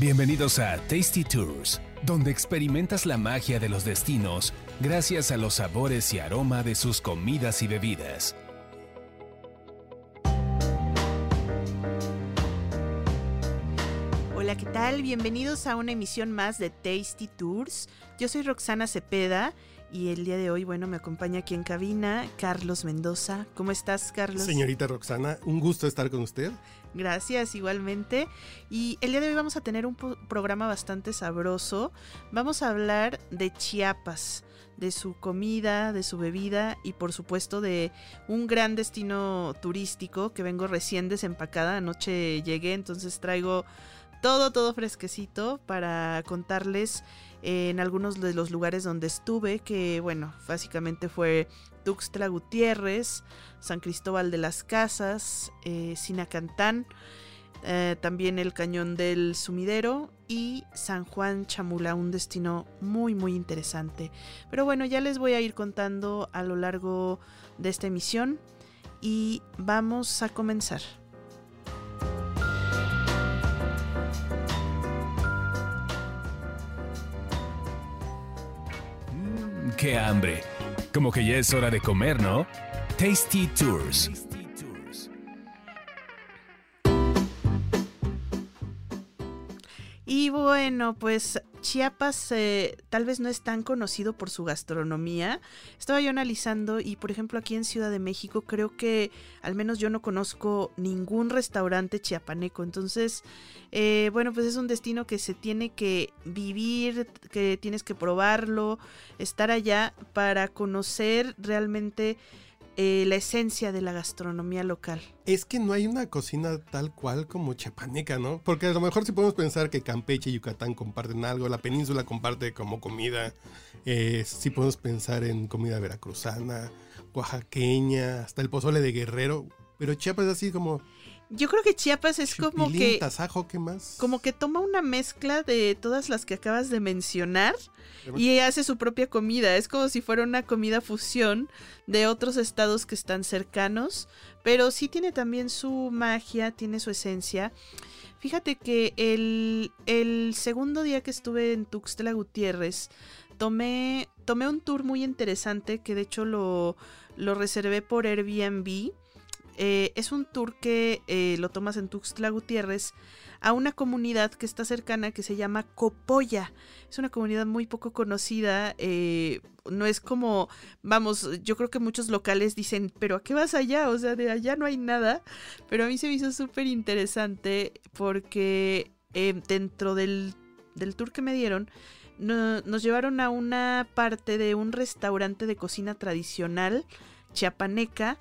Bienvenidos a Tasty Tours, donde experimentas la magia de los destinos gracias a los sabores y aroma de sus comidas y bebidas. Hola, ¿qué tal? Bienvenidos a una emisión más de Tasty Tours. Yo soy Roxana Cepeda y el día de hoy, bueno, me acompaña aquí en cabina Carlos Mendoza. ¿Cómo estás, Carlos? Señorita Roxana, un gusto estar con usted. Gracias, igualmente. Y el día de hoy vamos a tener un programa bastante sabroso. Vamos a hablar de Chiapas, de su comida, de su bebida y por supuesto de un gran destino turístico que vengo recién desempacada. Anoche llegué, entonces traigo todo, todo fresquecito para contarles en algunos de los lugares donde estuve, que bueno, básicamente fue Tuxtla Gutiérrez, San Cristóbal de las Casas, eh, Sinacantán, eh, también el Cañón del Sumidero y San Juan Chamula, un destino muy muy interesante. Pero bueno, ya les voy a ir contando a lo largo de esta emisión y vamos a comenzar. ¡Qué hambre! Como que ya es hora de comer, ¿no? Tasty Tours. Y bueno, pues Chiapas eh, tal vez no es tan conocido por su gastronomía. Estaba yo analizando y por ejemplo aquí en Ciudad de México creo que al menos yo no conozco ningún restaurante chiapaneco. Entonces, eh, bueno, pues es un destino que se tiene que vivir, que tienes que probarlo, estar allá para conocer realmente eh, la esencia de la gastronomía local. Es que no hay una cocina tal cual como chapaneca, ¿no? Porque a lo mejor sí podemos pensar que Campeche y Yucatán comparten algo, la península comparte como comida, eh, sí podemos pensar en comida veracruzana, oaxaqueña, hasta el pozole de guerrero, pero Chiapas es así como yo creo que Chiapas es como que. Tasajo, ¿qué más? Como que toma una mezcla de todas las que acabas de mencionar y hace su propia comida. Es como si fuera una comida fusión de otros estados que están cercanos. Pero sí tiene también su magia, tiene su esencia. Fíjate que el, el segundo día que estuve en Tuxtla Gutiérrez, tomé, tomé un tour muy interesante que de hecho lo, lo reservé por Airbnb eh, es un tour que eh, lo tomas en Tuxtla Gutiérrez a una comunidad que está cercana que se llama Copoya. Es una comunidad muy poco conocida. Eh, no es como, vamos, yo creo que muchos locales dicen, pero ¿a qué vas allá? O sea, de allá no hay nada. Pero a mí se me hizo súper interesante porque dentro del, del, tour que me dieron, nos llevaron a una parte de un restaurante de cocina tradicional chiapaneca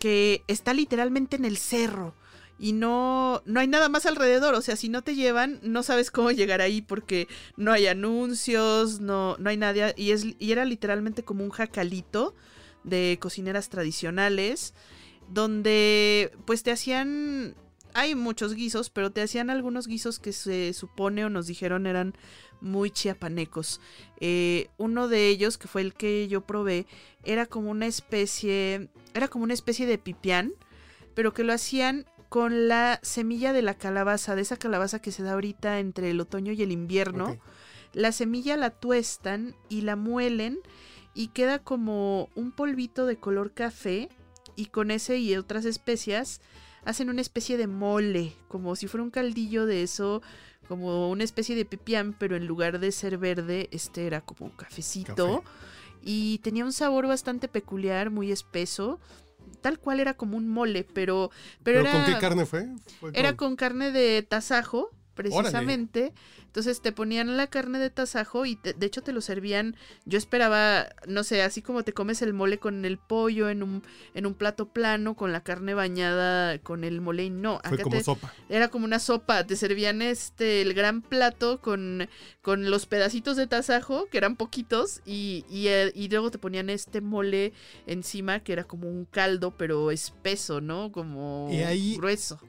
que está literalmente en el cerro y no, no hay nada más alrededor. O sea, si no te llevan, no sabes cómo llegar ahí porque no hay anuncios, no, no hay nadie. Y, es, y era literalmente como un jacalito de cocineras tradicionales donde pues te hacían... Hay muchos guisos, pero te hacían algunos guisos que se supone o nos dijeron eran muy chiapanecos. Eh, uno de ellos, que fue el que yo probé, era como una especie, era como una especie de pipián, pero que lo hacían con la semilla de la calabaza, de esa calabaza que se da ahorita entre el otoño y el invierno. La semilla la tuestan y la muelen y queda como un polvito de color café y con ese y otras especias hacen una especie de mole, como si fuera un caldillo de eso como una especie de pipián, pero en lugar de ser verde, este era como un cafecito. Y tenía un sabor bastante peculiar, muy espeso. Tal cual era como un mole, pero. ¿Pero, con qué carne fue? era con carne de tasajo, precisamente. Entonces te ponían la carne de tasajo y de hecho te lo servían. Yo esperaba, no sé, así como te comes el mole con el pollo en un, en un plato plano, con la carne bañada con el mole y no. Fue como sopa. Era como una sopa. Te servían este el gran plato con, con los pedacitos de tasajo, que eran poquitos, y, y, eh, y luego te ponían este mole encima, que era como un caldo, pero espeso, ¿no? Como grueso.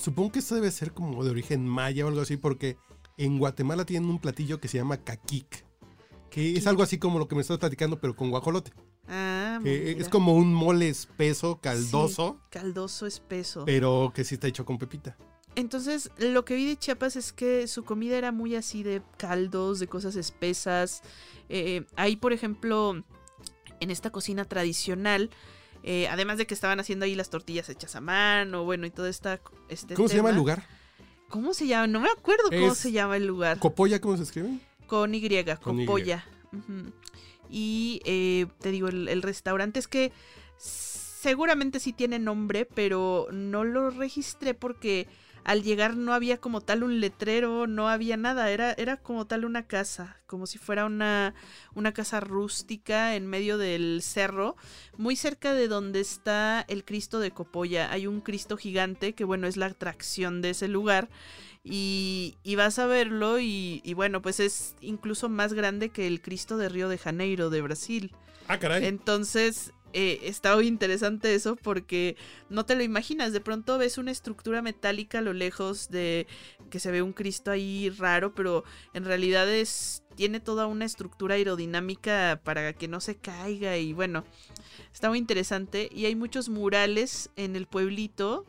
Supongo que esto debe ser como de origen maya o algo así, porque en Guatemala tienen un platillo que se llama caquic, que es algo así como lo que me estás platicando, pero con guajolote. Ah, es como un mole espeso, caldoso. caldoso, espeso. Pero que sí está hecho con pepita. Entonces, lo que vi de Chiapas es que su comida era muy así de caldos, de cosas espesas. Eh, ahí, por ejemplo, en esta cocina tradicional, eh, además de que estaban haciendo ahí las tortillas hechas a mano, bueno, y todo esta... Este ¿Cómo se llama el lugar? ¿Cómo se llama? No me acuerdo cómo se llama el lugar. ¿Copolla cómo se escribe? Con Y, Con Y. Copolla. Y eh, te digo, el, el restaurante es que seguramente sí tiene nombre, pero no lo registré porque al llegar no había como tal un letrero, no había nada, era, era como tal una casa, como si fuera una, una casa rústica en medio del cerro, muy cerca de donde está el Cristo de Copolla. Hay un Cristo gigante que bueno, es la atracción de ese lugar. Y, y vas a verlo y, y bueno, pues es incluso más grande que el Cristo de Río de Janeiro de Brasil. Ah, caray. Entonces, eh, está muy interesante eso porque no te lo imaginas. De pronto ves una estructura metálica a lo lejos de que se ve un Cristo ahí raro, pero en realidad es tiene toda una estructura aerodinámica para que no se caiga y bueno, está muy interesante y hay muchos murales en el pueblito.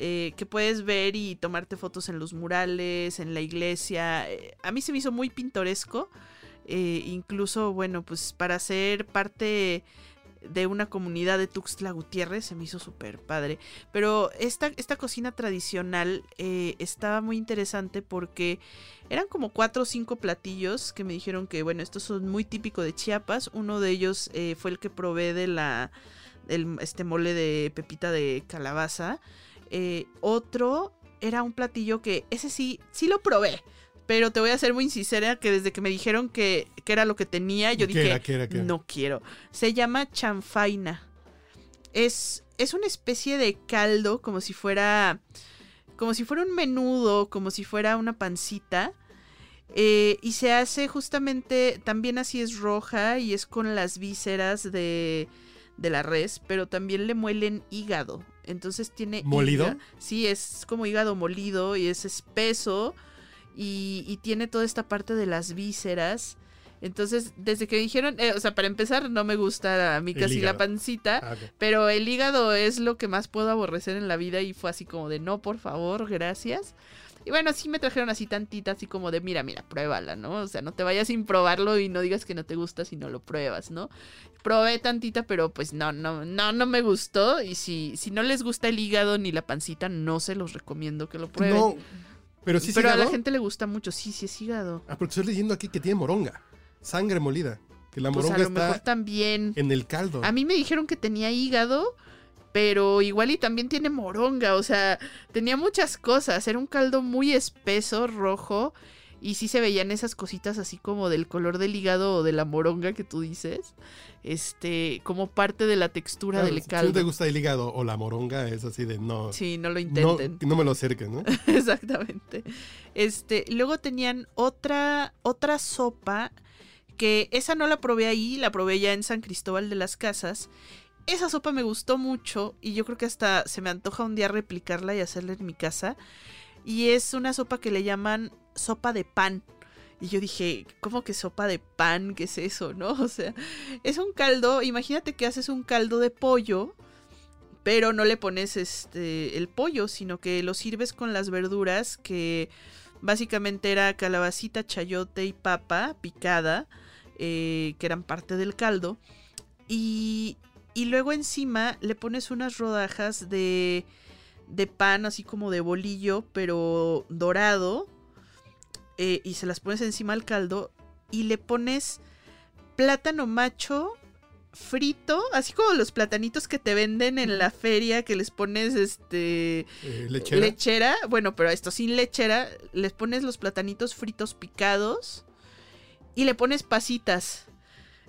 eh, que puedes ver y tomarte fotos en los murales, en la iglesia. Eh, a mí se me hizo muy pintoresco. incluso, bueno, pues para ser parte de una comunidad de Tuxtla Gutiérrez, se me hizo súper padre. Pero esta, esta cocina tradicional eh, estaba muy interesante porque eran como cuatro o cinco platillos que me dijeron que, bueno, estos son muy típicos de Chiapas. Uno de ellos eh, fue el que probé de la, este mole de pepita de calabaza. Eh, otro era un platillo que, ese sí, sí lo probé. Pero te voy a ser muy sincera que desde que me dijeron que, que era lo que tenía, yo ¿Qué dije, era, qué era, qué era? no quiero. Se llama chanfaina. Es, es una especie de caldo, como si fuera. Como si fuera un menudo, como si fuera una pancita. eh, y se hace justamente. También así es roja y es con las vísceras de, de la res, pero también le muelen hígado. Entonces tiene. ¿Molido? Sí, es como hígado molido y es espeso. Y, y tiene toda esta parte de las vísceras. Entonces, desde que dijeron, eh, o sea, para empezar, no me gusta a mí casi la pancita, Ah, pero el hígado es lo que más puedo aborrecer en la vida y fue así como de no, por favor, gracias. Y bueno, sí me trajeron así tantita, así como de mira, mira, pruébala, ¿no? O sea, no te vayas sin probarlo y no digas que no te gusta si no lo pruebas, ¿no? Probé tantita, pero pues no, no, no, no me gustó. Y si, si no les gusta el hígado ni la pancita, no se los recomiendo que lo prueben. No, pero sí pero a la gente le gusta mucho, sí, sí es hígado. Ah, porque estoy leyendo aquí que tiene moronga. Sangre molida. Que la Pues a moronga lo mejor está también. en el caldo. A mí me dijeron que tenía hígado, pero igual y también tiene moronga, o sea, tenía muchas cosas. Era un caldo muy espeso, rojo, y sí se veían esas cositas así como del color del hígado o de la moronga que tú dices, este, como parte de la textura Claro, del si no caldo. te gusta el hígado o la moronga, es así de no. Sí, no lo no, intenten. no me lo acerques, ¿no? Exactamente. Este, luego tenían otra otra sopa que esa no la probé ahí, la probé ya en San Cristóbal de las Casas. Esa sopa me gustó mucho y yo creo que hasta se me antoja un día replicarla y hacerla en mi casa. Y es una sopa que le llaman sopa de pan. Y yo dije, ¿cómo que sopa de pan? ¿Qué es eso, no? O sea, es un caldo, imagínate que haces un caldo de pollo, pero no le pones este el pollo, sino que lo sirves con las verduras que básicamente era calabacita, chayote y papa picada, eh, que eran parte del caldo. Y, y luego encima le pones unas rodajas de, de pan, así como de bolillo, pero dorado. Eh, y se las pones encima al caldo. Y le pones plátano macho frito, así como los platanitos que te venden en la feria, que les pones este Eh, lechera. lechera. Bueno, pero esto sin lechera, les pones los platanitos fritos picados y le pones pasitas.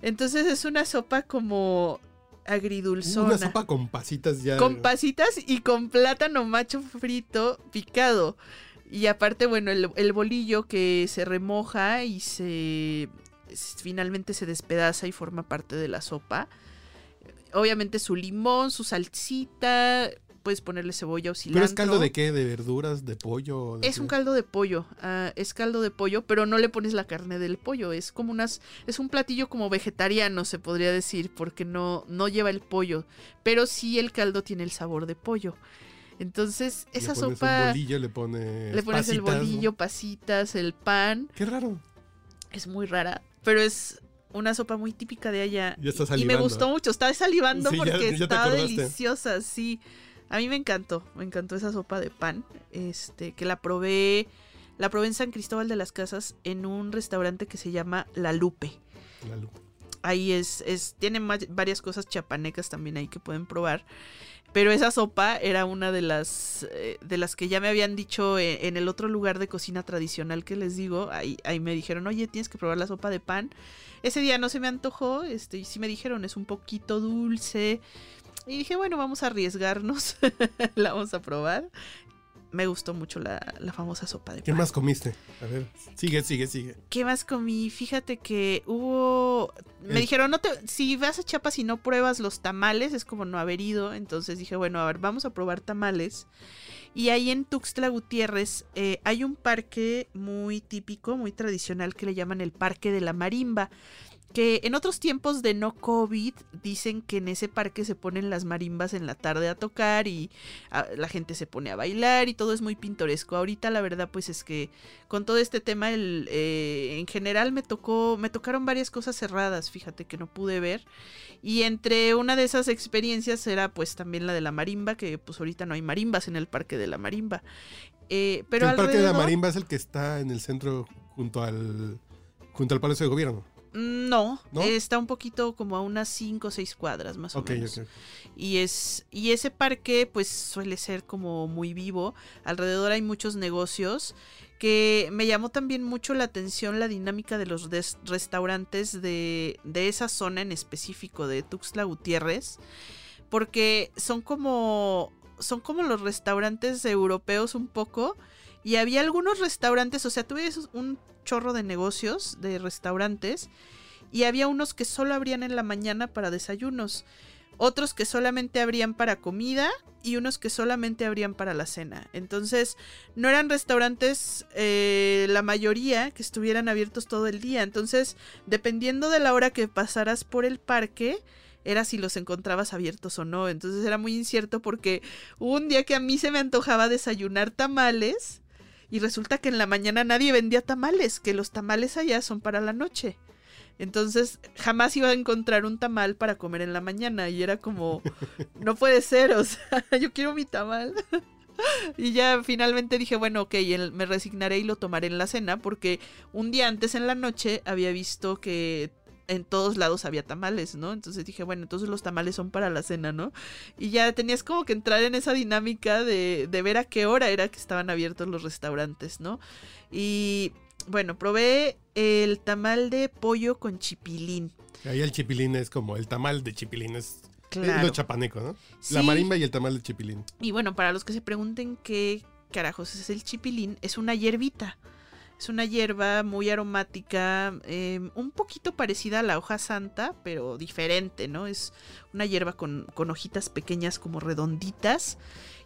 Entonces es una sopa como agridulzona. Una sopa con pasitas ya. Con pasitas y con plátano macho frito picado. Y aparte, bueno, el, el bolillo que se remoja y se finalmente se despedaza y forma parte de la sopa. Obviamente su limón, su salsita, puedes ponerle cebolla o cilantro. ¿Pero es caldo de qué? ¿De verduras? ¿De pollo? ¿De Es qué? un caldo de pollo, ah, es caldo de pollo, pero no le pones la carne del pollo, es como unas, es un platillo como vegetariano se podría decir, porque no, no lleva el pollo, pero sí el caldo tiene el sabor de pollo. Entonces, esa le pones sopa... Un bolillo, le pones. le pones el bolillo, pasitas, el pan. Qué raro. Es muy rara, pero es una sopa muy típica de allá. Ya estás y me gustó mucho, estaba salivando Sí, porque ya estaba deliciosa, sí. A mí me encantó, me encantó esa sopa de pan, este, que la probé, la probé en San Cristóbal de las Casas en un restaurante que se llama La Lupe. La luz. Ahí es, es tiene ma- varias cosas chapanecas también ahí que pueden probar. Pero esa sopa era una de las eh, de las que ya me habían dicho eh, en el otro lugar de cocina tradicional que les digo. Ahí, ahí me dijeron, oye, tienes que probar la sopa de pan. Ese día no se me antojó, este, y sí me dijeron, es un poquito dulce. Y dije, bueno, vamos a arriesgarnos. la vamos a probar. Me gustó mucho la, la famosa sopa de ¿Qué pan. más comiste? A ver, sigue, sigue, sigue. ¿Qué más comí? Fíjate que hubo. Me El- dijeron, no te, si vas a Chiapas y no pruebas los tamales, es como no haber ido. Entonces dije, bueno, a ver, vamos a probar tamales. Y ahí en Tuxtla Gutiérrez eh, hay un parque muy típico, muy tradicional, que le llaman el Parque de la Marimba. Que en otros tiempos de no COVID dicen que en ese parque se ponen las marimbas en la tarde a tocar y ah, la gente se pone a bailar y todo es muy pintoresco. Ahorita la verdad pues es que con todo este tema el, eh, en general me tocó me tocaron varias cosas cerradas fíjate que no pude ver y entre una de esas experiencias era pues también la de la marimba que pues ahorita no hay marimbas en el parque de la marimba Eh, pero el Parque de la Marimba es el que está en el centro junto al junto al Palacio de Gobierno. No, ¿No? está un poquito como a unas 5 o 6 cuadras más o menos. Y es y ese parque pues suele ser como muy vivo. Alrededor hay muchos negocios que me llamó también mucho la atención la dinámica de los restaurantes de, de esa zona en específico de Tuxtla Gutiérrez porque son como son como los restaurantes europeos un poco y había algunos restaurantes, o sea, tuve un chorro de negocios de restaurantes y había unos que solo abrían en la mañana para desayunos, otros que solamente abrían para comida y unos que solamente abrían para la cena. Entonces, no eran restaurantes, eh, la mayoría, que estuvieran abiertos todo el día. Entonces, dependiendo de la hora que pasaras por el parque, era si los encontrabas abiertos o no. Entonces era muy incierto porque hubo un día que a mí se me antojaba desayunar tamales y resulta que en la mañana nadie vendía tamales, que los tamales allá son para la noche. Entonces jamás iba a encontrar un tamal para comer en la mañana y era como, no puede ser, o sea, yo quiero mi tamal. Y ya finalmente dije, bueno, ok, me resignaré y lo tomaré en la cena porque un día antes en la noche había visto que en todos lados había tamales, ¿no? Entonces dije, bueno, entonces los tamales son para la cena, ¿no? Y ya tenías como que entrar en esa dinámica de, de ver a qué hora era que estaban abiertos los restaurantes, ¿no? Y bueno, probé el tamal de pollo con chipilín. Ahí el chipilín es como el tamal de chipilín, es, lo chapaneco, ¿no? La marimba y el tamal de chipilín. Y bueno, para los que se pregunten qué carajos es el chipilín, es una hierbita. Es una hierba muy aromática, eh, un poquito parecida a la hoja santa, pero diferente, ¿no? Es una hierba con, con hojitas pequeñas como redonditas.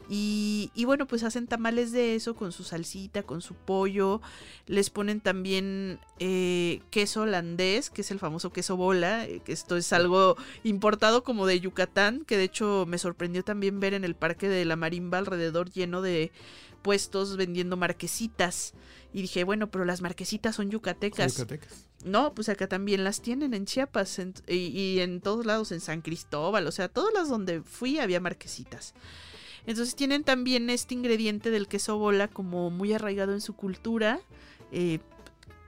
Y, y bueno, pues hacen tamales de eso con su salsita, con su pollo. Les ponen también eh, queso holandés, que es el famoso queso bola. eh, que esto es algo importado como de Yucatán, que de hecho me sorprendió también ver en el parque de la Marimba alrededor lleno de puestos vendiendo marquesitas. Y dije, bueno, pero las marquesitas son yucatecas. Yucatecas. No, pues acá también las tienen en Chiapas en- y, y en todos lados, en San Cristóbal, o sea, todas las donde fui había marquesitas. Entonces tienen también este ingrediente del queso bola como muy arraigado en su cultura. eh,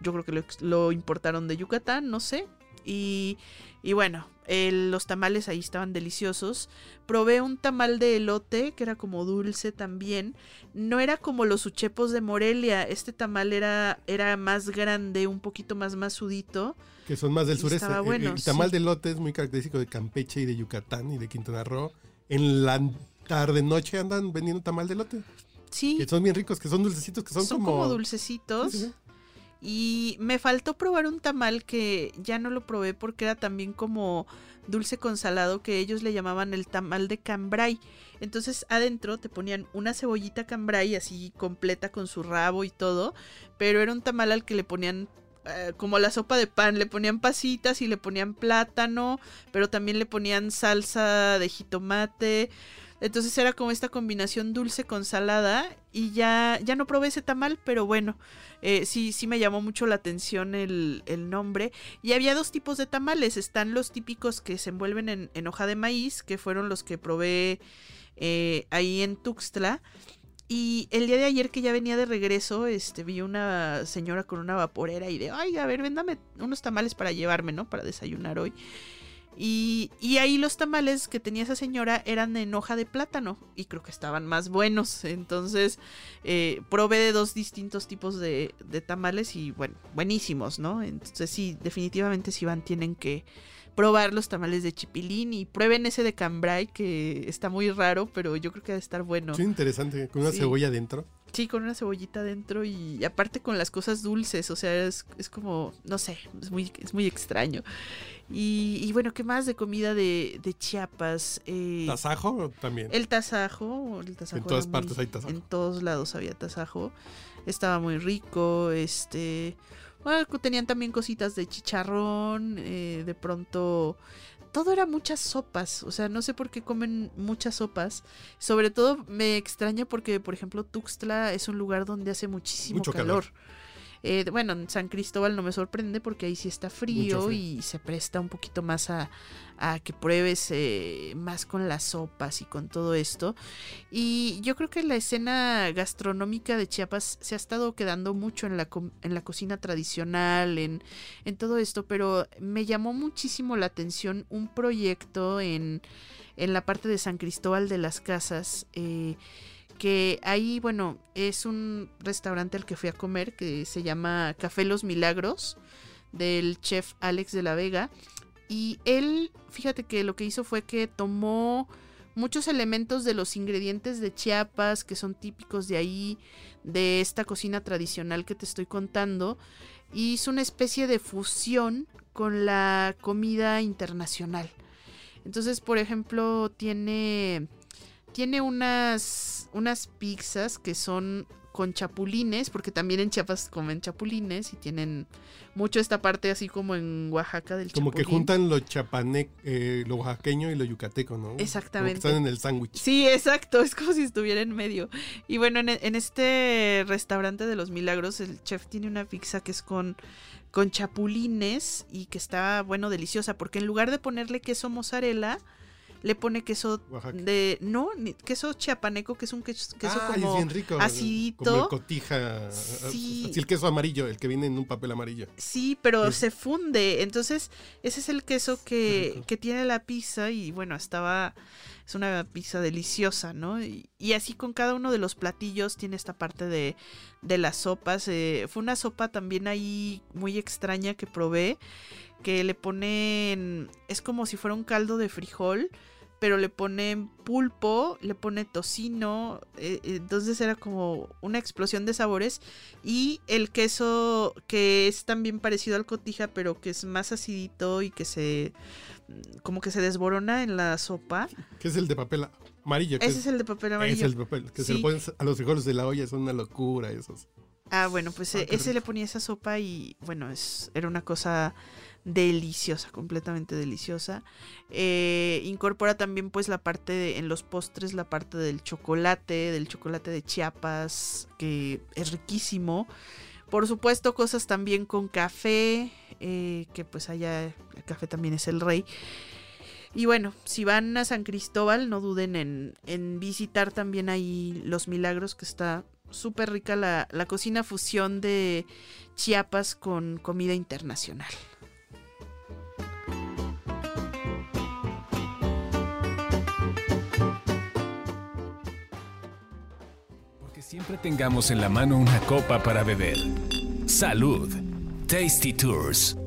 yo creo que lo, importaron de Yucatán, no sé. Y, y bueno, el- los tamales ahí estaban deliciosos. Probé un tamal de elote que era como dulce también. No era como los uchepos de Morelia. Este tamal era, era más grande, un poquito más masudito. Que son más del sureste. El- bueno, el, tamal sí. de lote es muy característico de Campeche y de Yucatán y de Quintana Roo. En la tarde noche andan vendiendo tamal de lote. Sí, Que son bien ricos, que son dulcecitos, que son, son, como... como, dulcecitos. Sí, sí, sí. Y me faltó probar un tamal que ya no lo probé porque era también como dulce con salado que ellos le llamaban el tamal de cambray. Entonces adentro te ponían una cebollita cambray así completa con su rabo y todo, pero era un tamal al que le ponían eh, como la sopa de pan, le ponían pasitas y le ponían plátano, pero también le ponían salsa de jitomate. Entonces era como esta combinación dulce con salada y ya, ya no probé ese tamal, pero bueno, eh, sí, sí me llamó mucho la atención el, el, nombre. Y había dos tipos de tamales, están los típicos que se envuelven en, hoja de maíz, que fueron los que probé eh, ahí en Tuxtla. Y el día de ayer que ya venía de regreso, este, vi una señora con una vaporera y de, ay, a ver, véndame unos tamales para llevarme, ¿no? Para desayunar hoy. Y, y, ahí los tamales que tenía esa señora eran en hoja de plátano y creo que estaban más buenos. Entonces eh, probé de dos distintos tipos de, de, tamales y bueno, buenísimos, ¿no? Entonces sí, definitivamente si van tienen que probar los tamales de chipilín y prueben ese de cambrai que está muy raro, pero yo creo que a estar bueno. Sí, interesante, con una sí. cebolla dentro. Sí, con una cebollita dentro y aparte con las cosas dulces, o sea, es, es como, no sé, es muy, es muy extraño. Y, y, bueno, ¿qué más de comida de, de Chiapas? Eh, ¿Tasajo también? El tasajo, el tasajo. En todas partes muy, hay tasajo. En todos lados había tasajo. Estaba muy rico, este... Bueno, tenían también cositas de chicharrón, eh, de pronto... Todo era muchas sopas, o sea, no sé por qué comen muchas sopas. Sobre todo me extraña porque, por ejemplo, Tuxtla es un lugar donde hace muchísimo Mucho calor. calor. Eh, bueno, en San Cristóbal no me sorprende porque ahí sí está frío, y se presta un poquito más a, a que pruebes eh, más con las sopas y con todo esto. Y yo creo que la escena gastronómica de Chiapas se ha estado quedando mucho en la, en la cocina tradicional, en, en todo esto, pero me llamó muchísimo la atención un proyecto en, en la parte de San Cristóbal de las Casas. eh, que ahí, bueno, es un restaurante al que fui a comer que se llama Café Los Milagros del chef Alex de la Vega. Y él, fíjate que lo que hizo fue que tomó muchos elementos de los ingredientes de Chiapas que son típicos de ahí, de esta cocina tradicional que te estoy contando, y hizo una especie de fusión con la comida internacional. Entonces, por ejemplo, tiene tiene unas, unas pizzas que son con chapulines, porque también en Chiapas comen chapulines y tienen mucho esta parte así como en Oaxaca del Como que juntan lo chapane, eh, lo oaxaqueño y lo yucateco, ¿no? Exactamente. Como que están en el sándwich. Sí, exacto, es como si estuviera en medio. Y bueno, en, en este restaurante de los milagros, el chef tiene una pizza que es con, con chapulines y que está, bueno, deliciosa, porque en lugar de ponerle queso mozzarella, le pone queso Oaxaca. de, no, ni- queso chiapaneco, que es un queso, queso ah, como es bien rico. acidito. Como el cotija. Sí. Así el queso amarillo, el que viene en un papel amarillo. Sí, pero se funde. Entonces, ese es el queso que, que tiene la pizza. Y bueno, estaba. Es una pizza deliciosa, ¿no? Y, y así con cada uno de los platillos tiene esta parte de, de las sopas. eh, fue una sopa también ahí muy extraña que probé. Que le ponen. Es como si fuera un caldo de frijol. Pero le ponen pulpo, le pone tocino. eh, eh, entonces era como una explosión de sabores. Y el queso que es también parecido al cotija, pero que es más acidito y que se mm, como que se desborona en la sopa. Que es el de papel amarillo. Ese es el de papel es amarillo. el papel. Que se lo ponen a los frijoles de la olla, son una locura esos. Ah, bueno, pues Ah, eh, ese le ponía esa sopa y bueno, es, era una cosa deliciosa, completamente deliciosa. Eh, incorpora también pues la parte de, en los postres, la parte del chocolate, del chocolate de Chiapas, que es riquísimo. Por supuesto, cosas también con café, eh, que pues allá el café también es el rey. Y bueno, si van a San Cristóbal, no duden en, en visitar también ahí Los Milagros, que está súper rica la, la cocina fusión de Chiapas con comida internacional. Siempre tengamos en la mano una copa para beber. Salud. Tasty Tours.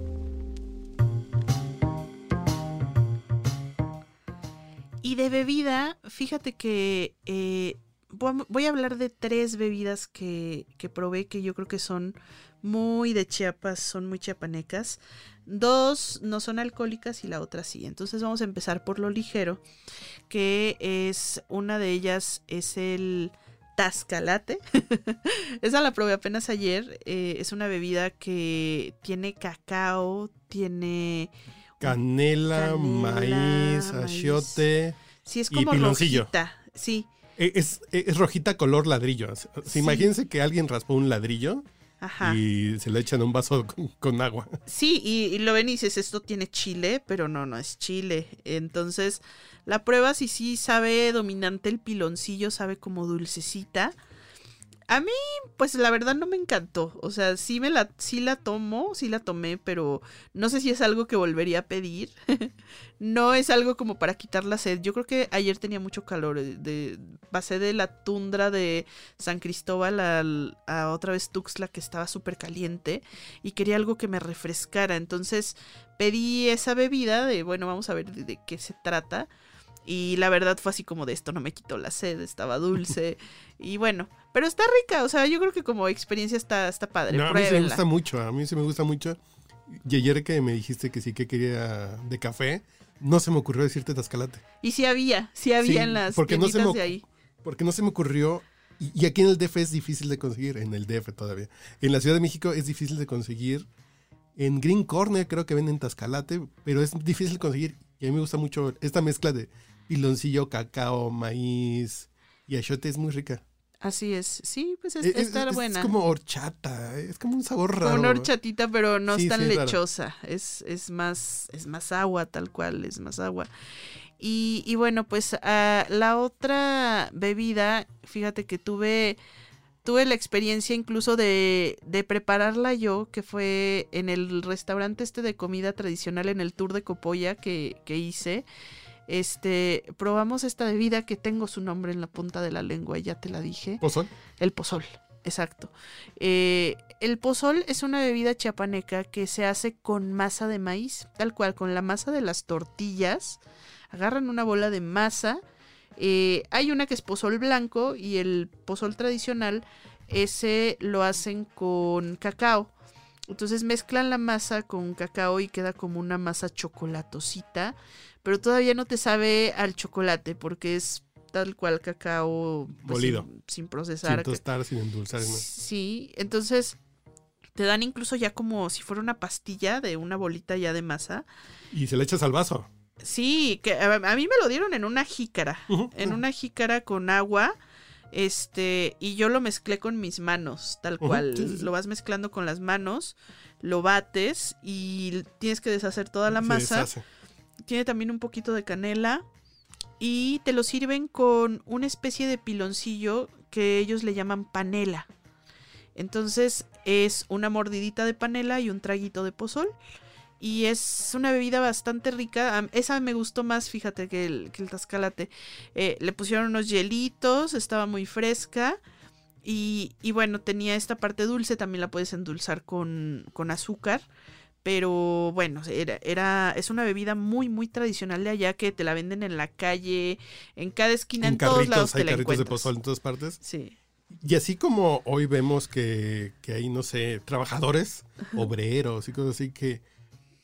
Y de bebida, fíjate que eh, voy a- hablar de tres bebidas que, que probé que yo creo que son muy de Chiapas, son muy chiapanecas. Dos no son alcohólicas y la otra sí. Entonces vamos a empezar por lo ligero, que es una de ellas es el Tascalate. Esa la probé apenas ayer. eh, es una bebida que tiene cacao, tiene Canela, Canela, maíz, achiote. Sí, es Y como piloncillo. rojita. Sí, E- Es, es rojita color ladrillo. Sí. Imagínense que alguien raspó un ladrillo ajá. y se le echan un vaso con, con agua. Sí, y, y lo ven y dices, esto tiene chile, pero no, no es chile. Entonces, la prueba si sí sabe dominante el piloncillo, sabe como dulcecita. A mí, pues la verdad no me encantó. O sea, sí me la, sí la tomo, sí la tomé, pero no sé si es algo que volvería a pedir. no es algo como para quitar la sed. Yo creo que ayer tenía mucho calor. eh, De, pasé de la tundra de San Cristóbal al- a, otra vez Tuxtla, que estaba súper caliente, y quería algo que me refrescara. Entonces pedí esa bebida de, bueno, vamos a ver de qué se trata. Y la verdad fue así como de esto no me quitó la sed, estaba dulce. y bueno, pero está rica, o sea, yo creo que como experiencia está, está padre. No, a mí sí me gusta mucho, a mí sí me gusta mucho. Y ayer que me dijiste que sí que quería de café, no se me ocurrió decirte tascalate. Y sí había, sí había Sí, en las porque no se me de ahí. Porque no se me ocurrió. Y, y aquí en el DF es difícil de conseguir, en el DF todavía. En la Ciudad de México es difícil de conseguir. En Green Corner creo que venden tascalate, pero es difícil conseguir. Y a mí me gusta mucho esta mezcla de piloncillo, cacao, maíz y achote, es muy rica. Así es, sí, pues es, Es, está es- es buena. como horchata, es como un sabor raro. Como una horchatita, pero no Sí, es tan sí, lechosa. Es, es más, es más agua, tal cual, es más agua. Y, y bueno, pues ah, la otra bebida, fíjate que tuve, tuve la experiencia incluso de, de prepararla yo, que fue en el restaurante este de comida tradicional en el Tour de Copolla que, que hice. Este, probamos esta bebida que tengo su nombre en la punta de la lengua, ya te la dije. ¿Pozol? El pozol, exacto. Eh, el pozol es una bebida chiapaneca que se hace con masa de maíz, tal cual, con la masa de las tortillas. Agarran una bola de masa. eh, hay una que es pozol blanco y el pozol tradicional, ese lo hacen con cacao. Entonces mezclan la masa con cacao y queda como una masa chocolatosita, pero todavía no te sabe al chocolate porque es tal cual cacao pues, Molido. sin, sin procesar. Sin tostar, sin endulzar. ¿no? Sí, entonces te dan incluso ya como si fuera una pastilla de una bolita ya de masa. Y se le echas al vaso. Sí, que a, a mí me lo dieron en una jícara, en una jícara con agua. Este, y yo lo mezclé con mis manos, tal cual. Lo vas mezclando con las manos, lo bates y tienes que deshacer toda la Se masa. deshace. Tiene también un poquito de canela. Y te lo sirven con una especie de piloncillo que ellos le llaman panela. Entonces es una mordidita de panela y un traguito de pozol. Y es una bebida bastante rica. Esa me gustó más, fíjate, que el, que tascalate. Eh, le pusieron unos hielitos, estaba muy fresca. Y, bueno, tenía esta parte dulce, también la puedes endulzar con azúcar. Pero bueno, era, era, es una bebida muy, muy tradicional de allá que te la venden en la calle, en cada esquina, en, En todos lados carritos, te hay la carritos de encuentras. pozol en todas partes. Sí. Y así como hoy vemos que, que hay, no sé, trabajadores, obreros y cosas así que,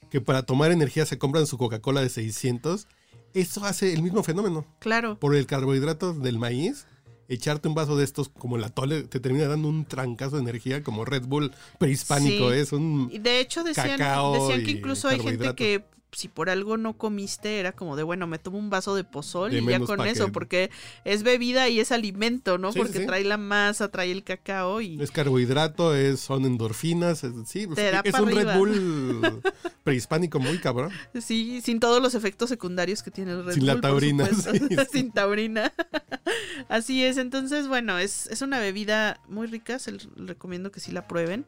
que para tomar energía se compran su Coca-Cola de 600, eso hace el mismo fenómeno. Claro. Por el carbohidrato del maíz, echarte un vaso de estos como el atole te termina dando un trancazo de energía como Red Bull prehispánico, Sí. es un... Y de hecho decían, Cacao decían que incluso hay gente que si por algo no comiste era como de bueno, me tomo un vaso de pozol De y ya con eso, que- porque es bebida y es alimento, ¿no? Sí, porque sí. trae la masa, trae el cacao y Es carbohidrato, es, son endorfinas, es, sí, Te da es un Red. Bull prehispánico muy cabrón. sí, sin todos los efectos secundarios que tiene el Red Sin la Bull, por taurina, supuesto. sí, sin taurina. Así es, entonces bueno, es, es una bebida muy rica, se les recomiendo que sí la prueben.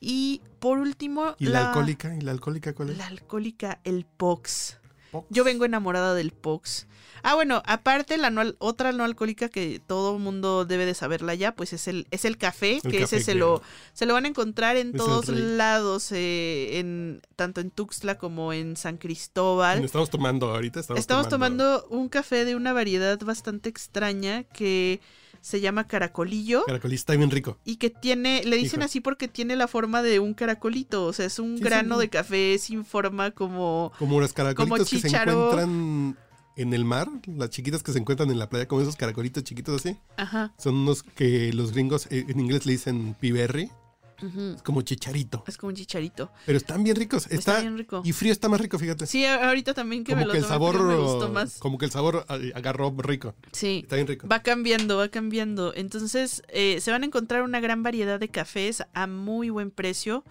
Y por último, ¿Y la, alcohólica? ¿Y la alcohólica cuál es? La alcohólica, el Pox. Pox. Yo vengo enamorada del Pox. Ah, bueno, aparte la no otra no alcohólica que todo mundo debe de saberla ya, pues es el, es el café, El que café, ese se lo, se lo van a encontrar en Es todos lados, eh, en, tanto en Tuxtla como en San Cristóbal. Estamos tomando ahorita, estamos, Estamos tomando un café de una variedad bastante extraña que se llama caracolillo. Caracolista, está bien rico. Y que tiene, le dicen Hijo. así porque tiene la forma de un caracolito, o sea, es un Sí, grano sí. de café sin forma como... Como los caracolitos que se encuentran en el mar, las chiquitas que se encuentran en la playa, como esos caracolitos chiquitos así. Ajá. Son unos que los gringos eh, en inglés le dicen piberry, Es como chicharito. Es como un chicharito. Pero están bien ricos. Está, Está bien rico. Y frío está más rico, fíjate. Sí, ahorita también que me lo que el tomé sabor, frío me gustó más. como que el sabor agarró rico. Sí. Está bien rico. Va cambiando, va cambiando. Entonces, eh, se van a encontrar una gran variedad de cafés a muy buen precio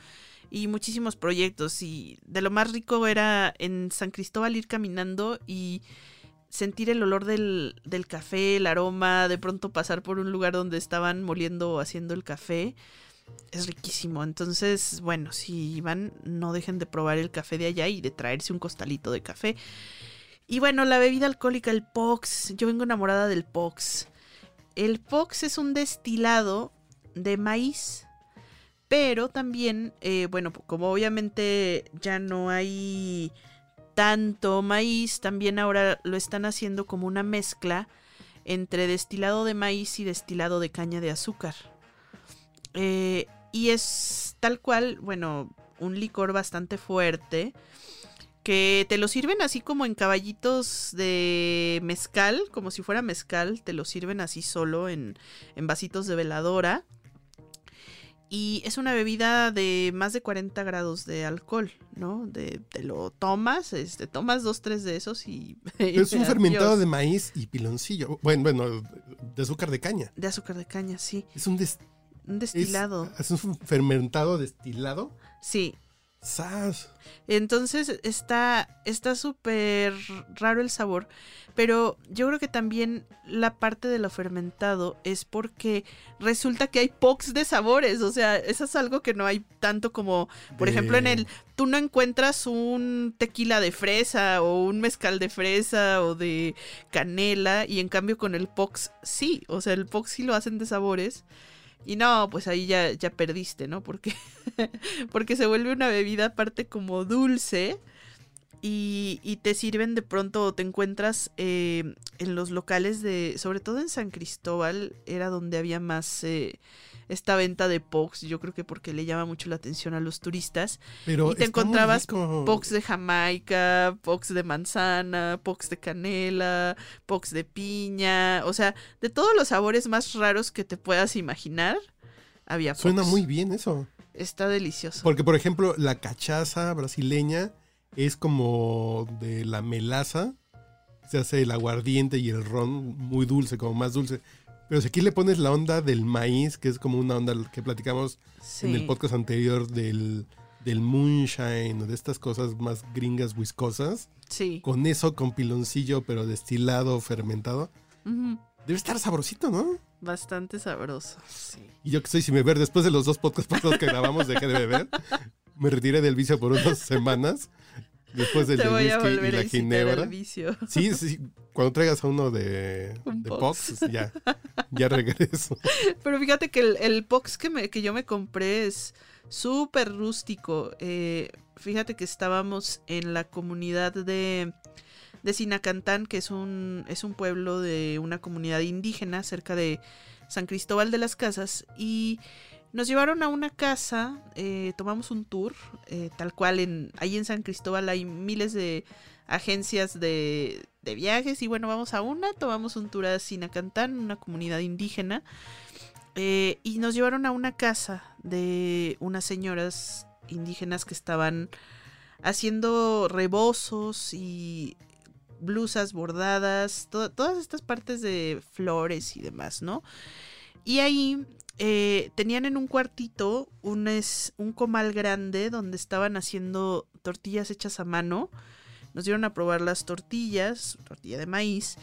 y muchísimos proyectos. Y de lo más rico era en San Cristóbal ir caminando y sentir el olor del, del café, el aroma, de pronto pasar por un lugar donde estaban moliendo o haciendo el café. Es riquísimo. Entonces, bueno, si van, no dejen de probar el café de allá y de traerse un costalito de café. Y bueno, la bebida alcohólica, el POX. Yo vengo enamorada del POX. El POX es un destilado de maíz. Pero también, eh, bueno, como obviamente ya no hay tanto maíz, también ahora lo están haciendo como una mezcla entre destilado de maíz y destilado de caña de azúcar. Eh, y es tal cual, bueno, un licor bastante fuerte que te lo sirven así como en caballitos de mezcal, como si fuera mezcal, te lo sirven así solo en, en vasitos de veladora. Y es una bebida de más de 40 grados de alcohol, ¿no? De, te lo tomas, este, tomas dos, tres de esos y... Es un fermentado de maíz y piloncillo. Bueno, bueno, de azúcar de caña. De azúcar de caña, sí. Es un, des- Un es- destilado. Es, un fermentado destilado. Sí. ¡Sas! Entonces está está súper raro el sabor, pero yo creo que también la parte de lo fermentado es porque resulta que hay pox de sabores, o sea, eso es algo que no hay tanto como, por De- ejemplo, en el tú no encuentras un tequila de fresa o un mezcal de fresa o de canela y en cambio con el pox sí, o sea, el pox sí lo hacen de sabores. Y no, pues ahí ya, ya perdiste, ¿no? Porque, porque se vuelve una bebida aparte como dulce y, y te sirven de pronto, te encuentras eh, en los locales de, sobre todo en San Cristóbal, era donde había más eh, esta venta de POX, yo creo que porque le llama mucho la atención a los turistas. Pero Y te encontrabas. Pox de Jamaica, Pox de manzana, Pox de canela, Pox de piña, o sea, de todos los sabores más raros que te puedas imaginar, había Pox. Suena muy bien eso. Está delicioso. Porque, por ejemplo, la cachaza brasileña es como de la melaza. Se hace el aguardiente y el ron muy dulce, como más dulce. Pero si aquí le pones la onda del maíz, que es como una onda que platicamos Sí. en el podcast anterior del, del moonshine o de estas cosas más gringas, viscosas, Sí. con eso, con piloncillo, pero destilado, fermentado, debe estar sabrosito, ¿no? Bastante sabroso. Sí. Y yo que soy sin beber, después de los dos podcasts pasados que grabamos, dejé de beber. Me retiré del vicio por unas semanas. Después del, Te del voy a whisky y volver la ginebra. vicio. Sí, sí. Cuando traigas a uno de, Un de Pox. Pox, ya, ya regreso. Pero fíjate que el, el Pox que, me, que yo me compré es súper rústico. Eh, fíjate que estábamos en la comunidad de, de Sinacantán, que es un, es un pueblo de una comunidad indígena cerca de San Cristóbal de las Casas. Y nos llevaron a una casa, eh, tomamos un tour, eh, tal cual en, ahí en San Cristóbal hay miles de agencias de, de viajes y bueno, vamos a una, tomamos un tour a Sinacantán, una comunidad indígena, eh, y nos llevaron a una casa de unas señoras indígenas que estaban haciendo rebozos y blusas bordadas, to- todas estas partes de flores y demás, ¿no? Y ahí eh, tenían en un cuartito un, es, un comal grande donde estaban haciendo tortillas hechas a mano. Nos dieron a probar las tortillas, tortilla de maíz,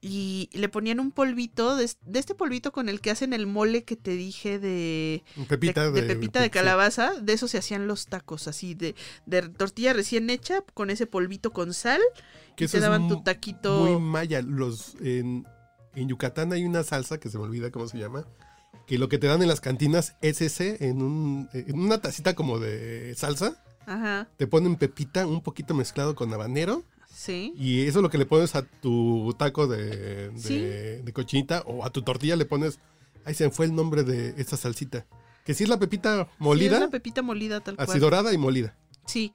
y le ponían un polvito, de, de este polvito con el que hacen el mole que te dije de, Pepita de, de, de pepita de sí. calabaza, de eso se hacían los tacos, así de, de tortilla recién hecha, con ese polvito con sal, Que y te daban tu taquito. Muy maya. Los, en, en Yucatán hay una salsa que se me olvida cómo se llama. Que lo que te dan en las cantinas es ese, en, un, en una tacita como de salsa. Ajá, Te ponen pepita un poquito mezclado con habanero. sí. Y eso es lo que le pones a tu taco de, de, Sí. de cochinita o a tu tortilla le pones. Ahí se me fue el nombre de esta salsita. Que sí es la pepita Sí, molida, es la pepita molida tal así cual. dorada y molida. Sí.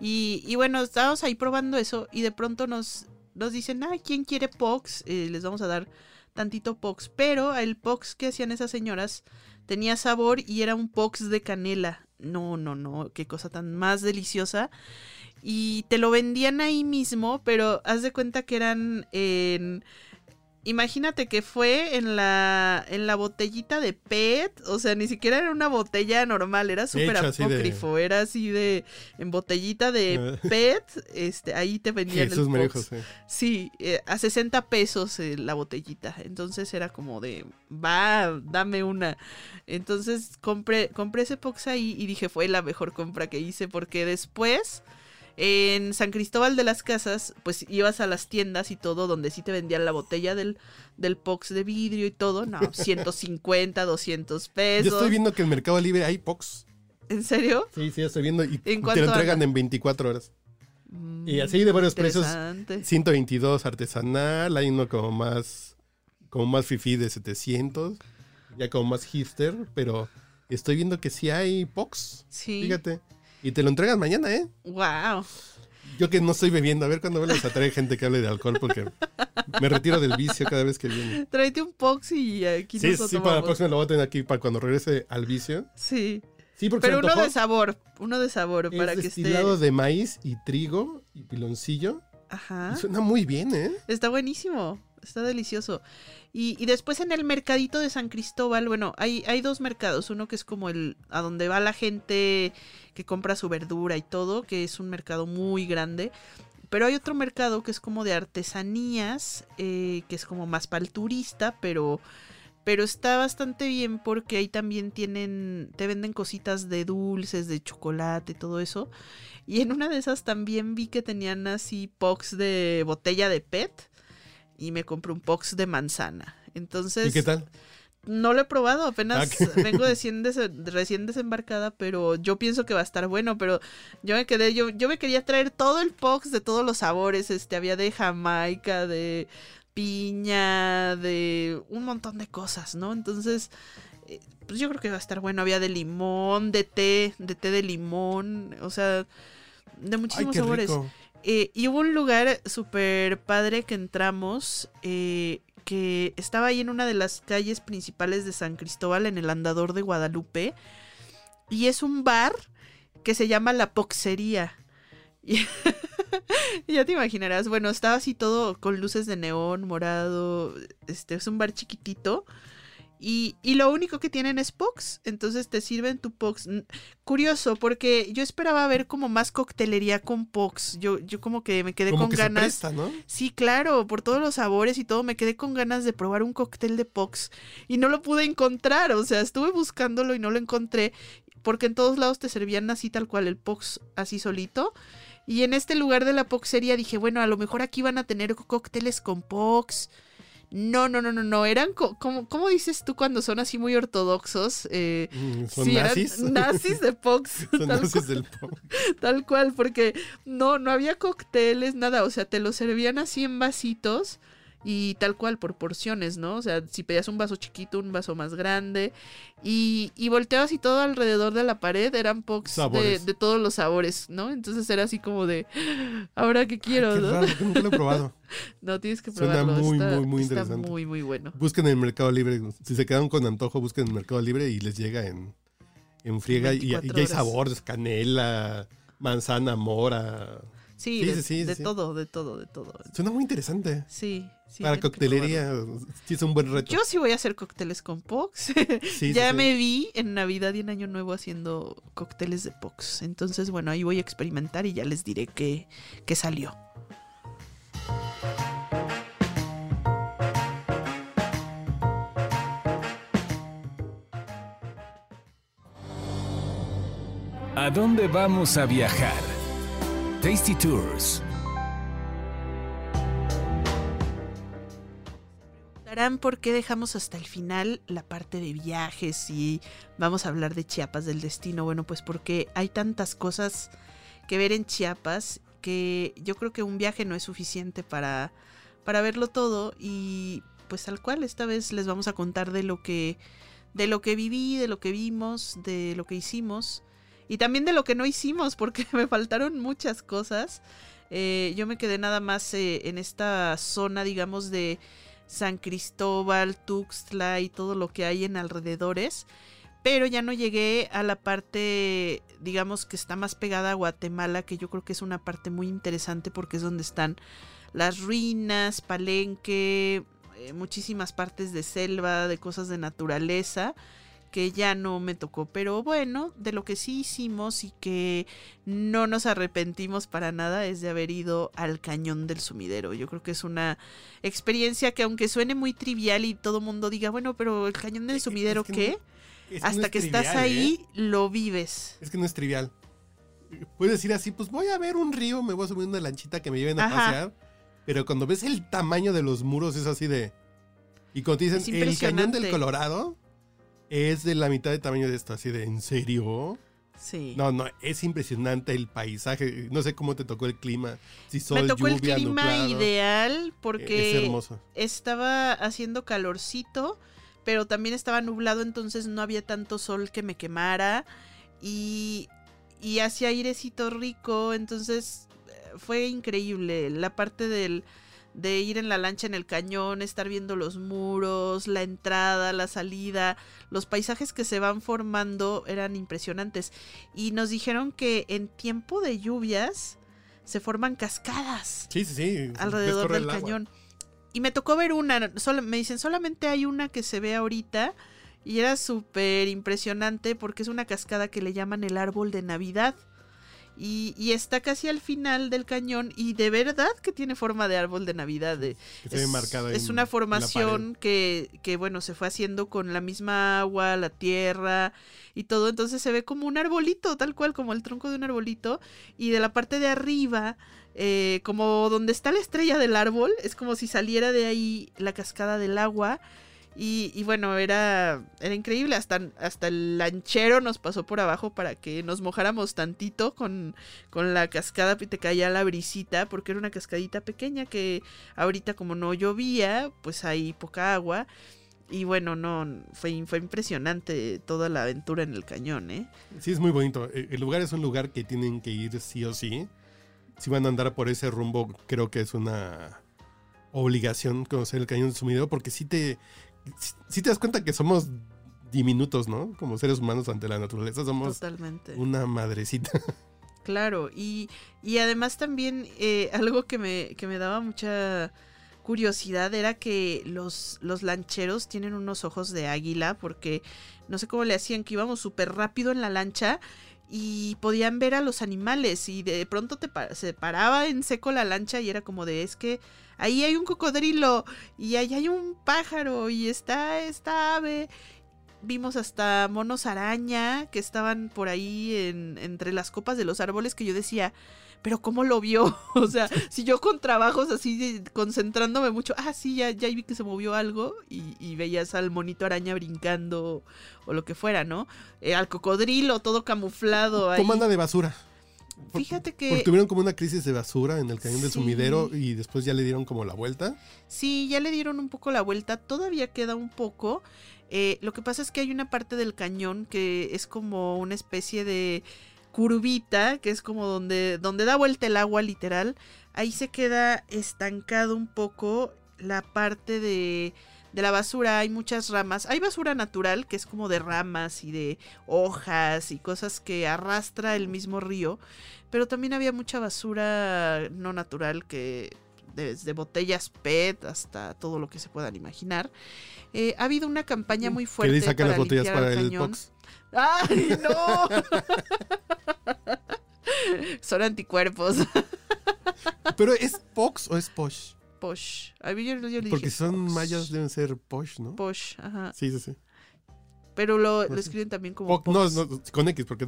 Y, y bueno, estábamos ahí probando eso y de pronto nos, nos dicen, ah, ¿quién quiere Pox? Eh, les vamos a dar tantito Pox. Pero el Pox que hacían esas señoras tenía sabor y era un pox de canela. No, no, no, qué cosa tan más deliciosa. Y te lo vendían ahí mismo, pero haz de cuenta que eran en imagínate que fue en la, en la botellita de PET, o sea, ni siquiera era una botella normal, era súper apócrifo, era así de, en botellita de PET, este, ahí te vendían el box. Sí, eh, a 60 pesos eh, la botellita, entonces era como de, va, dame una. Entonces compré, compré ese box ahí y dije, fue la mejor compra que hice, porque después... En San Cristóbal de las Casas, pues ibas a las tiendas y todo, donde sí te vendían la botella del, del Pox de vidrio y todo, no, 150, 200 pesos. Yo estoy viendo que en Mercado Libre hay Pox. ¿En serio? Sí, sí, estoy viendo y te lo entregan en 24 horas. y así de varios precios. 122 artesanal, hay uno como más como más fifi de 700, ya como más hipster, pero estoy viendo que sí hay Pox. Sí. Fíjate. Y te lo entregan mañana, ¿eh? Wow. Yo que no estoy bebiendo, a ver cuándo vuelves a traer gente que hable de alcohol porque me retiro del vicio cada vez que viene. Tráete un pox y aquí Sí, sí, para la próxima lo voy a tener aquí para cuando regrese al vicio. Sí. Sí, porque Pero uno de sabor, uno de sabor para que esté. de maíz y trigo y piloncillo. Ajá. suena muy bien, ¿eh? Está buenísimo, está delicioso. Y, después en el mercadito de San Cristóbal, bueno, hay, hay dos mercados. Uno que es como el a donde va la gente que compra su verdura y todo, que es un mercado muy grande. Pero hay otro mercado que es como de artesanías, eh, que es como más para el turista, pero, pero está bastante bien porque ahí también tienen, te venden cositas de dulces, de chocolate, todo eso. Y en una de esas también vi que tenían así pox de botella de PET y me compré un box de manzana. Entonces. ¿Y qué tal? No lo he probado, apenas ah, vengo recién desembarcada, pero yo pienso que va a estar bueno, pero yo me quedé, yo, yo me quería traer todo el box de todos los sabores, este, había de Jamaica, de piña, de un montón de cosas, ¿no? Entonces, eh, pues yo creo que va a estar bueno, había de limón, de té, de té de limón, o sea, de muchísimos sabores. Eh, y hubo un lugar súper padre que entramos, eh, que estaba ahí en una de las calles principales de San Cristóbal, en el Andador de Guadalupe. Y es un bar que se llama La Poxería. Y ya te imaginarás, bueno, estaba así todo con luces de neón, morado. Este es un bar chiquitito. Y, lo único que tienen es Pox, entonces te sirven tu Pox. Curioso, porque yo esperaba ver como más coctelería con Pox. Yo, yo como que me quedé con ganas. ¿no? Sí, claro, por todos los sabores y todo, me quedé con ganas de probar un cóctel de Pox. Y no lo pude encontrar, o sea, estuve buscándolo y no lo encontré. Porque en todos lados te servían así tal cual el Pox, así solito. Y en este lugar de la Poxería dije, bueno, a lo mejor aquí van a tener cócteles con Pox no, no, no, no, no. Eran, como, ¿cómo dices tú cuando son así muy ortodoxos? Eh, mm, ¿Son nazis? nazis de Pox. son nazis del Pox. Tal cual, porque no, no había cócteles, nada. O sea, te lo servían así en vasitos y tal cual por porciones, ¿no? O sea, si pedías un vaso chiquito, un vaso más grande y, y volteabas y todo alrededor de la pared eran pox de, todos los sabores, ¿no? Entonces era así como de, ahora qué quiero, qué ¿no? Raro, nunca lo he probado. no, tienes que probarlo. Suena muy, muy, muy está interesante. muy, muy bueno. Busquen en el Mercado Libre, si se quedan con antojo, busquen en el Mercado Libre y les llega en, en friega y, y, hay sabores, canela, manzana, mora... Sí, de, todo, de todo, de todo. Suena muy interesante. Sí, sí. Para coctelería, sí es un buen reto. Yo sí voy a hacer cócteles con Pox. ya me vi en Navidad y en Año Nuevo haciendo cócteles de Pox. Entonces, bueno, ahí voy a experimentar y ya les diré qué, qué salió. ¿A dónde vamos a viajar? Tasty Tours. Preguntarán por qué dejamos hasta el final la parte de viajes y vamos a hablar de Chiapas del destino. Bueno, pues porque hay tantas cosas que ver en Chiapas que yo creo que un viaje no es suficiente para, para verlo todo y pues tal cual esta vez les vamos a contar de lo que de lo que viví, de lo que vimos, de lo que hicimos y también de lo que no hicimos, porque me faltaron muchas cosas. Eh, yo me quedé nada más eh, en esta zona, digamos, de San Cristóbal, Tuxtla y todo lo que hay en alrededores. pero ya no llegué a la parte, digamos, que está más pegada a Guatemala, que yo creo que es una parte muy interesante porque es donde están las ruinas, Palenque, eh, muchísimas partes de selva, de cosas de naturaleza que ya no me tocó. Pero bueno, de lo que sí hicimos y que no nos arrepentimos para nada es de haber ido al cañón del sumidero. Yo creo que es una experiencia que aunque suene muy trivial y todo mundo diga, bueno, pero el cañón del sumidero, ¿qué? Hasta que estás ahí, ¿eh? lo vives. Es que no es trivial. Puedes decir así, pues voy a ver un río, me voy a subir una lanchita que me lleven a pasear. Pero cuando ves el tamaño de los muros es así de... Y cuando te dicen el cañón del Colorado, es de la mitad de tamaño de esto, así de, ¿en serio? Sí. No, no, es impresionante el paisaje. No sé cómo te tocó el clima. Si sol, Me tocó el clima ideal porque estaba haciendo calorcito, pero también estaba nublado, entonces no había tanto sol que me quemara. Y, y hacía airecito rico, entonces eh, fue increíble. La parte del de ir en la lancha en el cañón, estar viendo los muros, la entrada, la salida, los paisajes que se van formando eran impresionantes. Y nos dijeron que en tiempo de lluvias se forman cascadas. Sí, sí, sí. Alrededor del cañón. Y me tocó ver una, me dicen, solamente hay una que se ve ahorita. Y era súper impresionante porque es una cascada que le llaman el árbol de Navidad. Y, está casi al final del cañón y de verdad que tiene forma de árbol de Navidad. es, es una formación que, que, bueno, se fue haciendo con la misma agua, la tierra y todo. Entonces se ve como un arbolito, tal cual, como el tronco de un arbolito. Y de la parte de arriba, eh, como donde está la estrella del árbol, es como si saliera de ahí la cascada del agua. Y, bueno, era, era increíble. Hasta, hasta el lanchero nos pasó por abajo para que nos mojáramos tantito con, con la cascada y te caía la brisita, porque era una cascadita pequeña que ahorita como no llovía, pues hay poca agua. Y bueno, no, fue, fue impresionante toda la aventura en el cañón, ¿eh? Sí, es muy bonito. E, el lugar es un lugar que tienen que ir sí o sí. Si van a andar por ese rumbo, creo que es una obligación conocer el cañón de sumidero porque sí te si te das cuenta que somos diminutos, ¿no? Como seres humanos ante la naturaleza, somos una madrecita. Claro, y, y además también eh, algo que me, que me daba mucha curiosidad era que los, los lancheros tienen unos ojos de águila porque no sé cómo le hacían que íbamos súper rápido en la lancha y podían ver a los animales y de pronto te se paraba en seco la lancha y era como de es que ahí hay un cocodrilo y ahí hay un pájaro y está esta ave. Vimos hasta monos araña que estaban por ahí en, entre las copas de los árboles que yo decía, pero ¿cómo lo vio? o sea, si yo con trabajos así concentrándome mucho, ah, sí, ya, ya vi que se movió algo y, y veías al monito araña brincando o lo que fuera, ¿no? Eh, al cocodrilo todo camuflado. ¿Cómo anda de basura? Fíjate que. Porque tuvieron como una crisis de basura en el cañón del sumidero y después ya le dieron como la vuelta. Sí, ya le dieron un poco la vuelta. Todavía queda un poco. Eh, lo que pasa es que hay una parte del cañón que es como una especie de curvita, que es como donde, donde da vuelta el agua literal. Ahí se queda estancado un poco la parte de de la basura hay muchas ramas. Hay basura natural que es como de ramas y de hojas y cosas que arrastra el mismo río. Pero también había mucha basura no natural que desde botellas PET hasta todo lo que se puedan imaginar. Eh, ha habido una campaña muy fuerte. para las botellas para el, Pox? ¡Ay, no! Son anticuerpos. ¿Pero es Pox o es Posh? Posh. Porque son mayas deben ser Posh, ¿no? Posh, ajá. Sí, sí, sí. Pero lo, lo escriben también como. no, no, con X, porque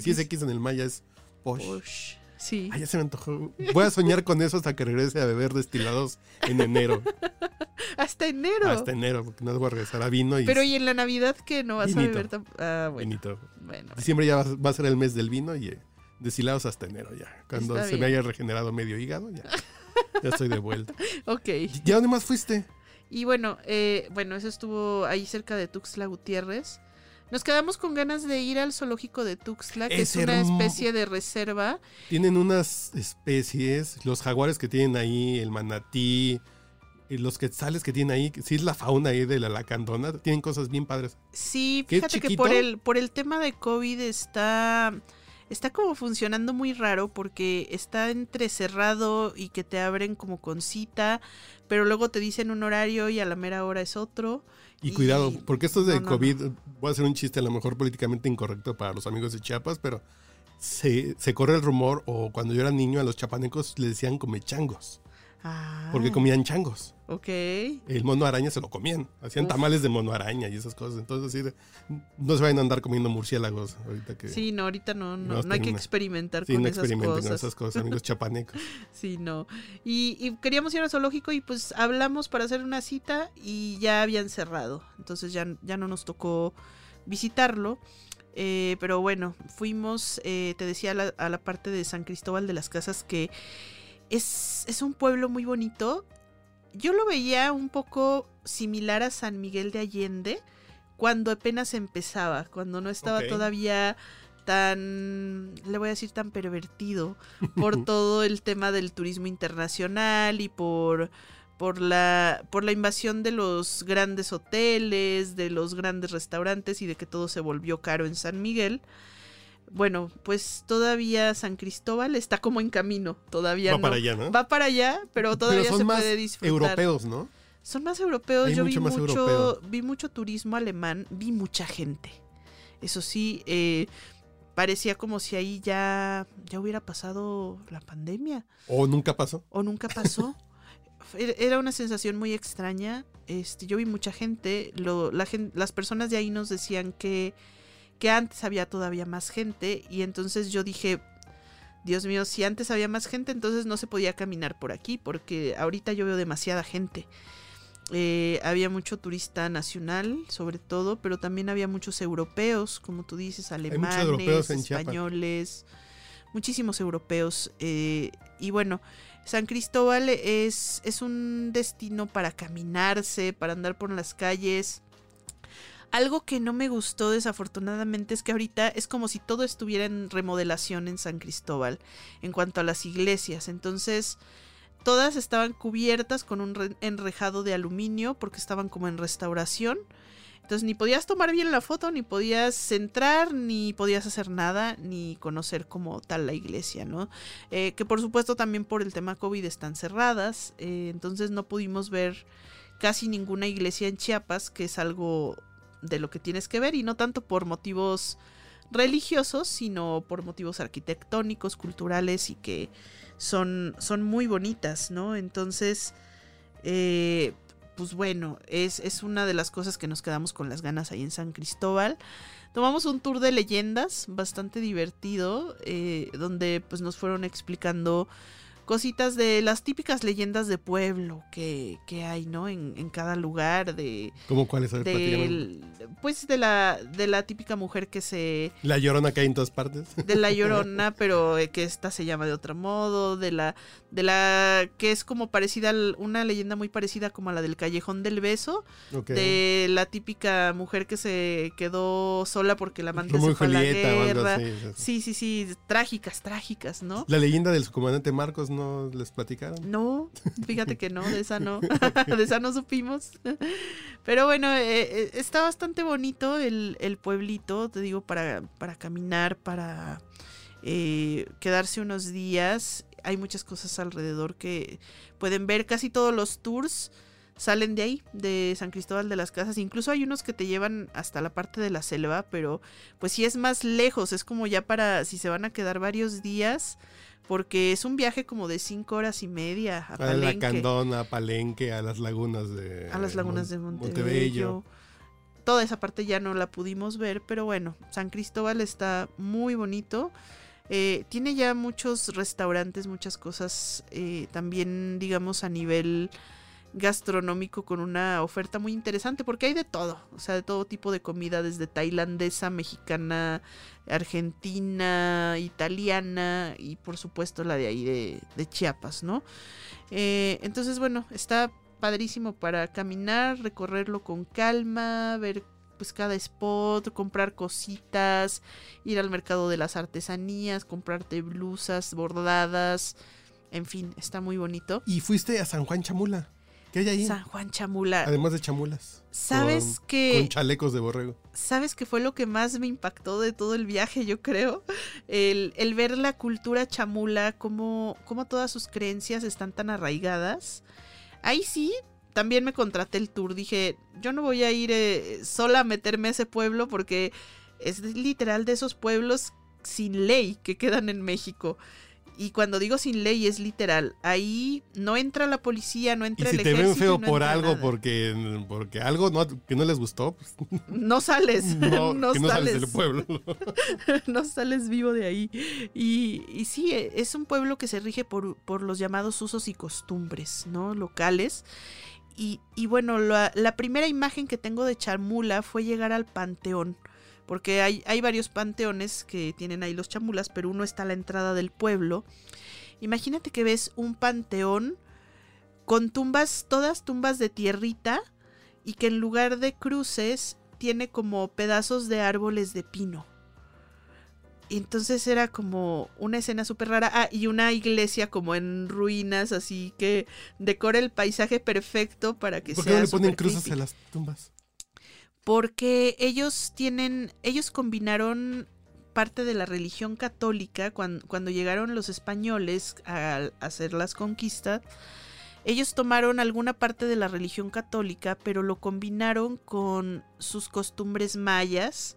si, es X en el maya es Posh. Posh. Sí. Ah, ya se me antojó. Voy a soñar con eso hasta que regrese a beber destilados en enero. hasta enero. Hasta enero, porque no voy a regresar a vino. Y Pero ¿y en la Navidad que no vas a beber? Ah, bueno. Vinito. Bueno. Diciembre ya va, a ser el mes del vino y eh, destilados hasta enero ya. Cuando se me haya regenerado medio hígado, ya. ya estoy de vuelta. ok. ¿Ya dónde más fuiste? Y bueno, eh, bueno, eso estuvo ahí cerca de Tuxtla Gutiérrez. Nos quedamos con ganas de ir al zoológico de Tuxtla, que es, una especie de reserva. Tienen unas especies, los jaguares que tienen ahí, el manatí, los quetzales que tiene ahí, sí es la fauna ahí de la lacandona, tienen cosas bien padres. Sí, ¿Qué fíjate que por el, por el tema de COVID está, está como funcionando muy raro porque está entre cerrado y que te abren como con cita, pero luego te dicen un horario y a la mera hora es otro. Y cuidado, porque esto de no, no, COVID, voy a hacer un chiste a lo mejor políticamente incorrecto para los amigos de Chiapas, pero se, se corre el rumor, o cuando yo era niño a los chapanecos le decían come changos, Ah, porque comían changos. Ok. El mono araña se lo comían, hacían Uf. tamales de mono araña y esas cosas. Entonces, así de, no se vayan a andar comiendo murciélagos ahorita que... Sí, no, ahorita no, no, No, hay que experimentar Sí, con no esas cosas. con esas cosas, amigos chapanecos. Sí, no. Y, y queríamos ir al zoológico y pues hablamos para hacer una cita y ya habían cerrado. Entonces ya, ya no nos tocó visitarlo. Eh, pero bueno, fuimos, eh, te decía, a la, a la parte de San Cristóbal de las Casas que es, es un pueblo muy bonito. Yo lo veía un poco similar a San Miguel de Allende cuando apenas empezaba, cuando no estaba todavía tan, le voy a decir, tan pervertido por todo el tema del turismo internacional y por, por, la, por la invasión de los grandes hoteles, de los grandes restaurantes y de que todo se volvió caro en San Miguel. Bueno, pues todavía San Cristóbal está como en camino, todavía Va no. para allá, ¿no? Va para allá, pero todavía Pero son se más puede disfrutar. europeos, ¿no? Son más europeos. Hay Yo vi mucho más mucho, europeo. vi mucho turismo alemán, vi mucha gente. Eso sí, eh, parecía como si ahí ya, ya hubiera pasado la pandemia O nunca pasó. o nunca pasó. Era- una sensación muy extraña. Este, yo vi mucha gente. Lo, la las personas de ahí nos decían que, que antes había todavía más gente. Y entonces yo dije, Dios mío, si antes había más gente, entonces no se podía caminar por aquí. Porque ahorita yo veo demasiada gente. Eh, había mucho turista nacional, sobre todo, pero también había muchos europeos, como tú dices, alemanes, españoles, muchísimos europeos. eh, y bueno, San Cristóbal es, es un destino para caminarse, para andar por las calles. Algo que no me gustó desafortunadamente es que ahorita es como si todo estuviera en remodelación en San Cristóbal en cuanto a las iglesias. Entonces, todas estaban cubiertas con un re- enrejado de aluminio porque estaban como en restauración. Entonces ni podías tomar bien la foto, ni podías entrar, ni podías hacer nada, ni conocer como tal la iglesia, ¿no? Eh, que por supuesto también por el tema COVID están cerradas, eh, entonces no pudimos ver casi ninguna iglesia en Chiapas, que es algo de lo que tienes que ver, y no tanto por motivos religiosos, sino por motivos arquitectónicos, culturales y que son, son muy bonitas, ¿no? Entonces, eh, pues bueno, es, es una de las cosas que nos quedamos con las ganas ahí en San Cristóbal. Tomamos un tour de leyendas bastante divertido, eh, donde pues nos fueron explicando cositas de las típicas leyendas de pueblo que, que hay, ¿no? En, en cada lugar, de, ¿Cómo cuál es? A ver, platícanos. del, pues de la, de la típica mujer que se La llorona que hay en todas partes. de la llorona, pero eh, que esta se llama de otro modo, de la, de la que es como parecida, una leyenda muy parecida como a la del callejón del beso, de la típica mujer que se quedó sola porque la amante se fue a la guerra. así. sí, sí. Sí, trágicas, trágicas, ¿no? La leyenda del subcomandante Marcos no les platicaron. No, fíjate que no, de esa no, de esa no supimos. Pero bueno, eh, eh, está bastante bonito el, el pueblito, te digo, para, para caminar, para eh, quedarse unos días. Hay muchas cosas alrededor que pueden ver, casi todos los tours salen de ahí, de San Cristóbal de las Casas. Incluso hay unos que te llevan hasta la parte de la selva, pero pues sí es más lejos, es como ya para si se van a quedar varios días, porque es un viaje como de cinco horas y media a A la Palenque, Candona, a Palenque, a las lagunas de a las lagunas de Mon- Montebello. Toda esa parte ya no la pudimos ver, pero bueno, San Cristóbal está muy bonito. Eh, tiene ya muchos restaurantes, muchas cosas eh, también, digamos, a nivel gastronómico con una oferta muy interesante porque hay de todo, o sea, de todo tipo de comida, desde tailandesa, mexicana, argentina, italiana y por supuesto la de ahí de, Chiapas, ¿no? Eh, entonces, bueno, está padrísimo para caminar, recorrerlo con calma, ver pues cada spot, comprar cositas, ir al mercado de las artesanías, comprarte blusas bordadas, en fin, está muy bonito. Y fuiste a San Juan Chamula. ¿Qué hay ahí? San Juan Chamula. Además de chamulas. ¿Sabes con, que Con chalecos de borrego. ¿Sabes qué fue lo que más me impactó de todo el viaje, yo creo? El, el ver la cultura chamula, cómo, cómo todas sus creencias están tan arraigadas. Ahí sí, también me contraté el tour. Dije, yo no voy a ir eh, sola a meterme a ese pueblo porque es literal de esos pueblos sin ley que quedan en México. Y cuando digo sin ley es literal. Ahí no entra la policía, no Y entra si el te ejército. ven feo y no por algo, nada. porque, porque algo no, que no les gustó, pues No sales. no, No, que no sales. sales del pueblo. no sales vivo de ahí. Y, y sí, e- es un pueblo que se rige por, por los llamados usos y costumbres, ¿no? Locales. Y, y bueno, la, la primera imagen que tengo de Chamula fue llegar al panteón. Porque hay, hay varios panteones que tienen ahí los chamulas, pero uno está a la entrada del pueblo. Imagínate que ves un panteón con tumbas, todas tumbas de tierrita, y que en lugar de cruces tiene como pedazos de árboles de pino. Y entonces era como una escena súper rara. Ah, y una iglesia como en ruinas, así que decora el paisaje perfecto para que ¿Por qué sea. no le ponen cruces a las tumbas? Porque ellos tienen, ellos combinaron parte de la religión católica cuan- cuando, llegaron los españoles a hacer las conquistas. Ellos tomaron alguna parte de la religión católica, pero lo combinaron con sus costumbres mayas.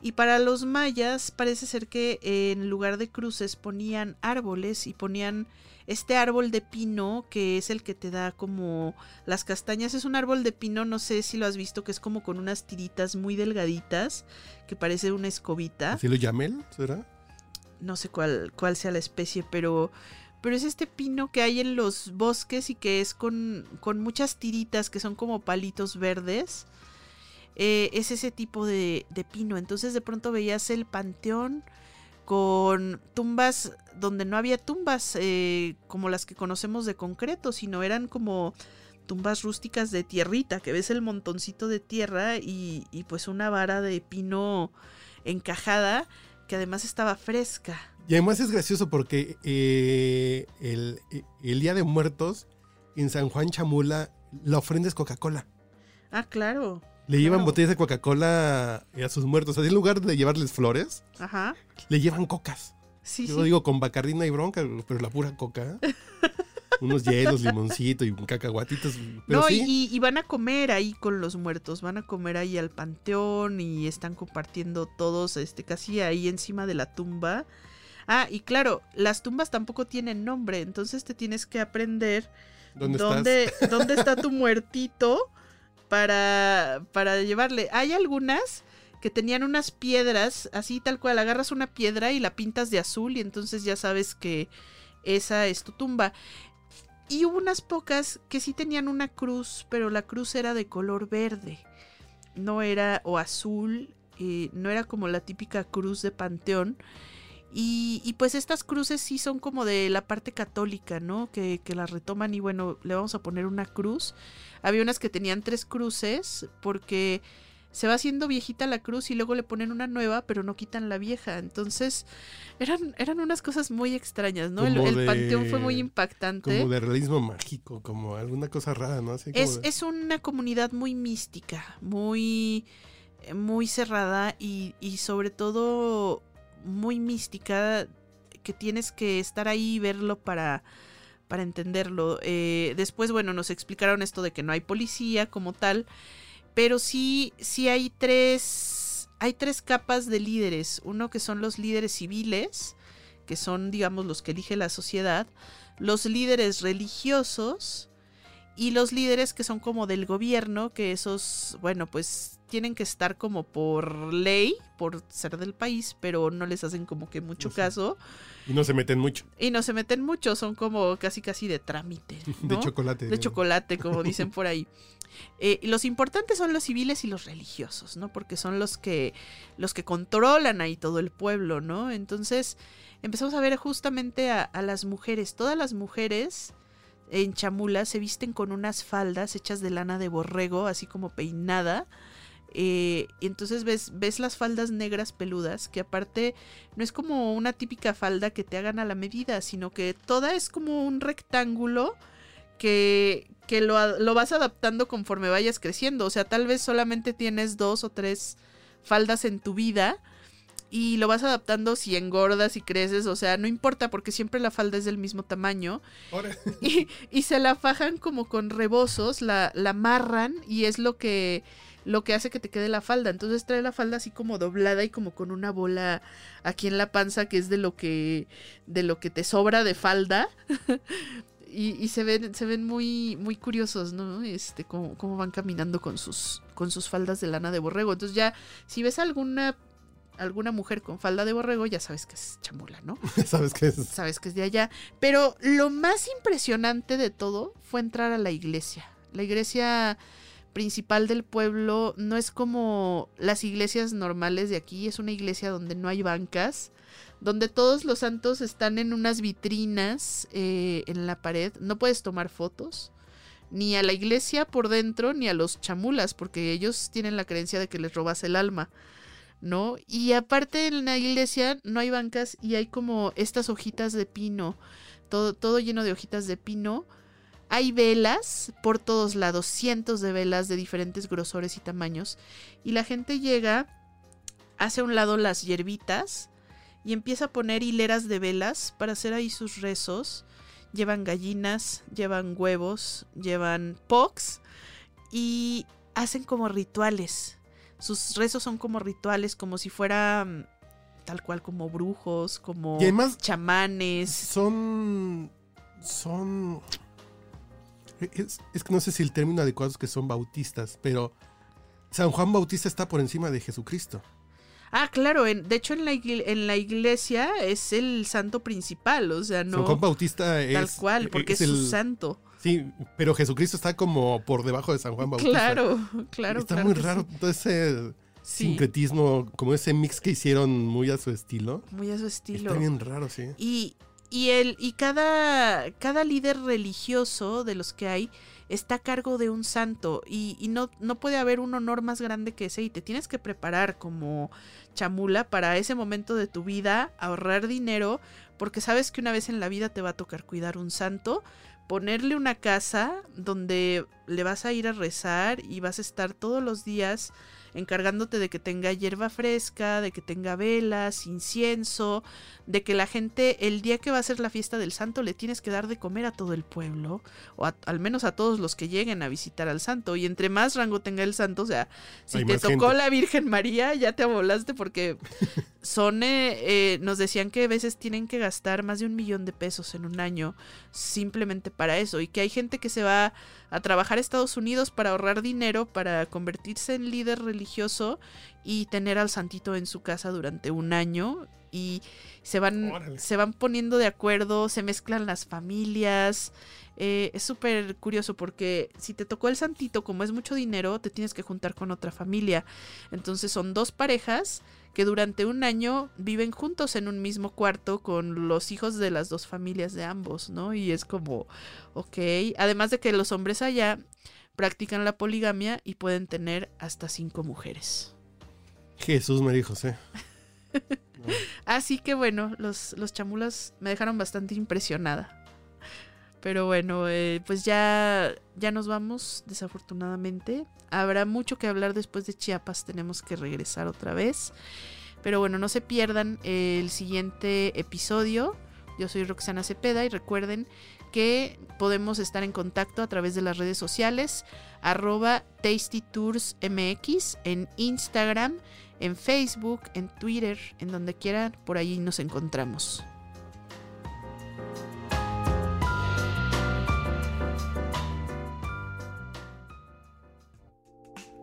Y para los mayas parece ser que en lugar de cruces ponían árboles y ponían este árbol de pino que es el que te da como las castañas. Es un árbol de pino, no sé si lo has visto, que es como con unas tiritas muy delgaditas, que parece una escobita. ¿Así lo llamel? ¿Será? No sé cuál, cuál sea la especie, pero, pero es este pino que hay en los bosques y que es con, con muchas tiritas que son como palitos verdes. Eh, es ese tipo de, de pino. Entonces de pronto veías el panteón con tumbas donde no había tumbas eh, como las que conocemos de concreto, sino eran como tumbas rústicas de tierrita, que ves el montoncito de tierra y, y pues una vara de pino encajada que además estaba fresca. Y además es gracioso porque eh, el, el Día de Muertos en San Juan Chamula la ofrenda es Coca-Cola. Ah, claro. Le llevan Claro. botellas de Coca-Cola a sus muertos. Así en lugar de llevarles flores, Ajá. le llevan cocas. Sí, Yo sí. digo con bacardina y bronca, pero la pura coca. Unos hielos, limoncito y cacahuatitos. Pero no, sí, y, y van a comer ahí con los muertos, van a comer ahí al panteón y están compartiendo todos, este, casi ahí encima de la tumba. Ah, y claro, las tumbas tampoco tienen nombre, entonces te tienes que aprender ¿dónde, dónde, estás? dónde está tu muertito para, para llevarle. Hay algunas que tenían unas piedras, así tal cual, agarras una piedra y la pintas de azul y entonces ya sabes que esa es tu tumba. Y hubo unas pocas que sí tenían una cruz, pero la cruz era de color verde, no era o azul, eh, no era como la típica cruz de panteón. Y, y pues estas cruces sí son como de la parte católica, ¿no? Que, que las retoman y bueno, le vamos a poner una cruz. Había unas que tenían tres cruces porque se va haciendo viejita la cruz y luego le ponen una nueva, pero no quitan la vieja. Entonces, eran, eran unas cosas muy extrañas, ¿no? El, de- panteón fue muy impactante. Como de realismo mágico, como alguna cosa rara, ¿no? Así Es, de- es una comunidad muy mística, muy, eh, muy cerrada y, y sobre todo muy mística que tienes que estar ahí y verlo para, para entenderlo. Eh, después, bueno, nos explicaron esto de que no hay policía como tal, pero sí, sí hay tres, hay tres capas de líderes. Uno que son los líderes civiles, que son, digamos, los que elige la sociedad, los líderes religiosos, y los líderes que son como del gobierno, que esos, bueno, pues tienen que estar como por ley, por ser del país, pero no les hacen como que mucho No sé. caso Y no se meten mucho. y no se meten mucho, son como casi casi de trámite, De chocolate. De chocolate, como dicen por ahí. Eh, los importantes son los civiles y los religiosos, ¿no? Porque son los que los que controlan ahí todo el pueblo, ¿no? Entonces empezamos a ver justamente a, a las mujeres. Todas las mujeres en Chamula se visten con unas faldas hechas de lana de borrego, así como peinada. Eh, y entonces ves, ves las faldas negras peludas, que aparte no es como una típica falda que te hagan a la medida, sino que toda es como un rectángulo que, que lo, lo vas adaptando conforme vayas creciendo. O sea, tal vez solamente tienes dos o tres faldas en tu vida y lo vas adaptando si engordas y creces, o sea, no importa porque siempre la falda es del mismo tamaño. Y, y, se la fajan como con rebozos, la, la amarran y es lo que lo que hace que te quede la falda. Entonces trae la falda así como doblada y como con una bola aquí en la panza que es de lo que de lo que te sobra de falda. y, se ven se ven muy muy curiosos, ¿no? Este cómo, cómo van caminando con sus con sus faldas de lana de borrego. Entonces ya si ves alguna alguna mujer con falda de borrego, ya sabes que es chamula, ¿no? sabes que es. Sabes que es de allá. Pero lo más impresionante de todo fue entrar a la iglesia. La iglesia principal del pueblo no es como las iglesias normales de aquí, es una iglesia donde no hay bancas, donde todos los santos están en unas vitrinas eh, en la pared, no puedes tomar fotos ni a la iglesia por dentro ni a los chamulas porque ellos tienen la creencia de que les robas el alma. ¿no? Y aparte en la iglesia no hay bancas y hay como estas hojitas de pino, todo, todo lleno de hojitas de pino. Hay velas por todos lados, cientos de velas de diferentes grosores y tamaños. Y la gente llega, hace a un lado las hierbitas y empieza a poner hileras de velas para hacer ahí sus rezos. Llevan gallinas, llevan huevos, llevan pox y hacen como rituales sus rezos son como rituales, como si fuera mm, tal cual como brujos, como chamanes. Son. Son. Es, que no sé si el término adecuado es que son bautistas, pero San Juan Bautista está por encima de Jesucristo. Ah, claro, de hecho en la, en la iglesia es el santo principal, o sea, no... San Juan Bautista es... Tal cual, porque es, su santo. Sí, pero Jesucristo está como por debajo de San Juan Bautista. Claro, claro. Está muy raro todo ese sincretismo, como ese mix que hicieron muy a su estilo. Muy a su estilo. Está bien raro, sí. Y, y, el, y cada, cada líder religioso de los que hay está a cargo de un santo y, y, no, no puede haber un honor más grande que ese y te tienes que preparar como chamula para ese momento de tu vida, ahorrar dinero, porque sabes que una vez en la vida te va a tocar cuidar un santo, ponerle una casa donde le vas a ir a rezar y vas a estar todos los días encargándote de que tenga hierba fresca, de que tenga velas, incienso, de que la gente el día que va a ser la fiesta del santo le tienes que dar de comer a todo el pueblo, o al menos a todos los que lleguen a visitar al santo. Y entre más rango tenga el santo, o sea, si te tocó la Virgen María, ya te abolaste porque son, eh, eh, nos decían que a veces tienen que gastar más de un millón de pesos en un año simplemente para eso y que hay gente que se va a trabajar a Estados Unidos para ahorrar dinero, para convertirse en líder religioso y tener al santito en su casa durante un año y se van, se van poniendo de acuerdo, se mezclan las familias. Eh, es súper curioso porque si te tocó el santito, como es mucho dinero, te tienes que juntar con otra familia. Entonces son dos parejas que durante un año viven juntos en un mismo cuarto con los hijos de las dos familias de ambos, ¿no? Y es como, ok, además de que los hombres allá practican la poligamia y pueden tener hasta cinco mujeres. Jesús me dijo, sí. Así que bueno, los, los chamulas me dejaron bastante impresionada. Pero bueno, eh, pues ya, ya nos vamos, desafortunadamente. Habrá mucho que hablar después de Chiapas, tenemos que regresar otra vez. Pero bueno, no se pierdan el siguiente episodio. Yo soy Roxana Cepeda y recuerden que podemos estar en contacto a través de las redes sociales, arroba tastytoursmx en Instagram, en Facebook, en Twitter, en donde quieran, por allí nos encontramos.